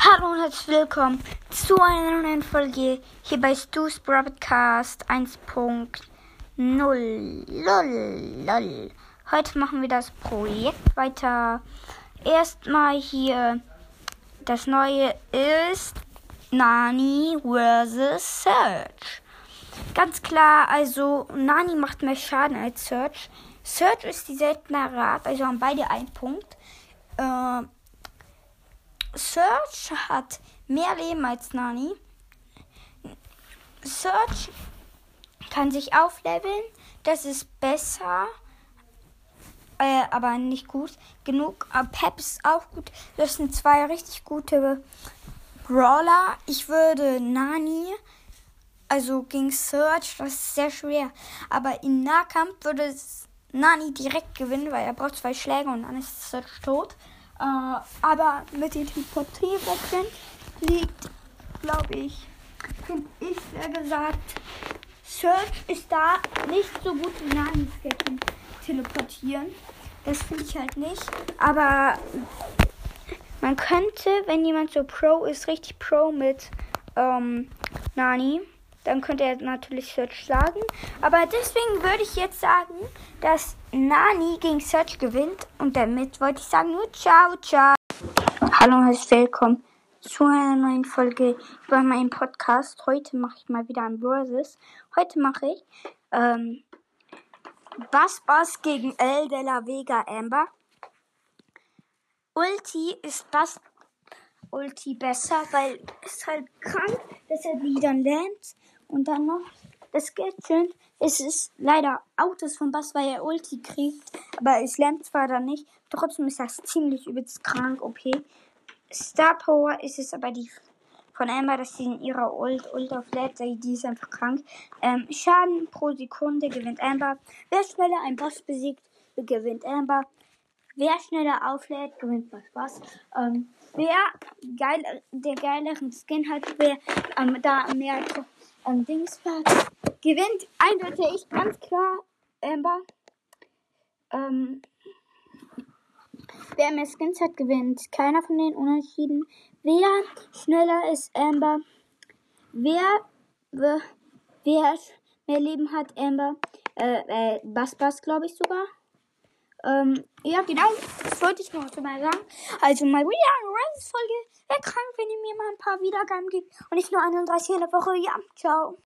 Hallo und herzlich willkommen zu einer neuen Folge hier bei Stu's Broadcast 1.0. Lol. Heute machen wir das Projekt weiter. Erstmal hier das neue ist Nani vs. Search. Ganz klar, also Nani macht mehr Schaden als Search. Search ist die seltene Art, also haben beide einen Punkt. Äh, Search hat mehr Leben als Nani. Search kann sich aufleveln. Das ist besser. Äh, aber nicht gut genug. Aber Pep ist auch gut. Das sind zwei richtig gute Brawler. Ich würde Nani, also gegen Search, das ist sehr schwer. Aber im Nahkampf würde Nani direkt gewinnen, weil er braucht zwei Schläge und dann ist Search tot. Äh, aber mit den Teleportierwechseln liegt, glaube ich, finde ich sehr gesagt, Search ist da nicht so gut wie Nani teleportieren. Das finde ich halt nicht. Aber man könnte, wenn jemand so Pro ist, richtig Pro mit ähm, Nani, dann könnte er natürlich Search sagen. Aber deswegen würde ich jetzt sagen, dass Nani gegen Search gewinnt. Und damit wollte ich sagen, nur ciao, ciao. Hallo und herzlich willkommen zu einer neuen Folge über meinen Podcast. Heute mache ich mal wieder ein Versus. Heute mache ich ähm, Bass Bass gegen El de la Vega Amber. Ulti ist Bass Ulti besser, weil es halt krank, dass er wieder lernt. Und dann noch das Gadget. Es ist leider Autos von Bass, weil er Ulti kriegt. Aber es lernt zwar dann nicht. Trotzdem ist das ziemlich übelst krank, okay. Star Power ist es aber die von Amber, dass sie in ihrer Ult, Ult auflädt. Die ist einfach krank. Ähm, Schaden pro Sekunde gewinnt Amber. Wer schneller einen Boss besiegt, gewinnt Amber. Wer schneller auflädt, gewinnt was Spaß. Ähm, wer geil, der geileren Skin hat, wer ähm, da mehr ähm, Dings hat, gewinnt eindeutig ganz klar Amber. Ähm, wer mehr Skins hat, gewinnt keiner von den Unentschieden. Wer schneller ist Amber? Wer, wer, mehr Leben hat Amber? Äh, äh, Bass Bass, glaube ich sogar. Ähm, ja, genau. Das wollte ich noch mal sagen. Also mal wieder eine Rise-Folge. Wäre krank, wenn ihr mir mal ein paar Wiedergaben gibt. Und nicht nur 31 in der Woche. Ja, ciao.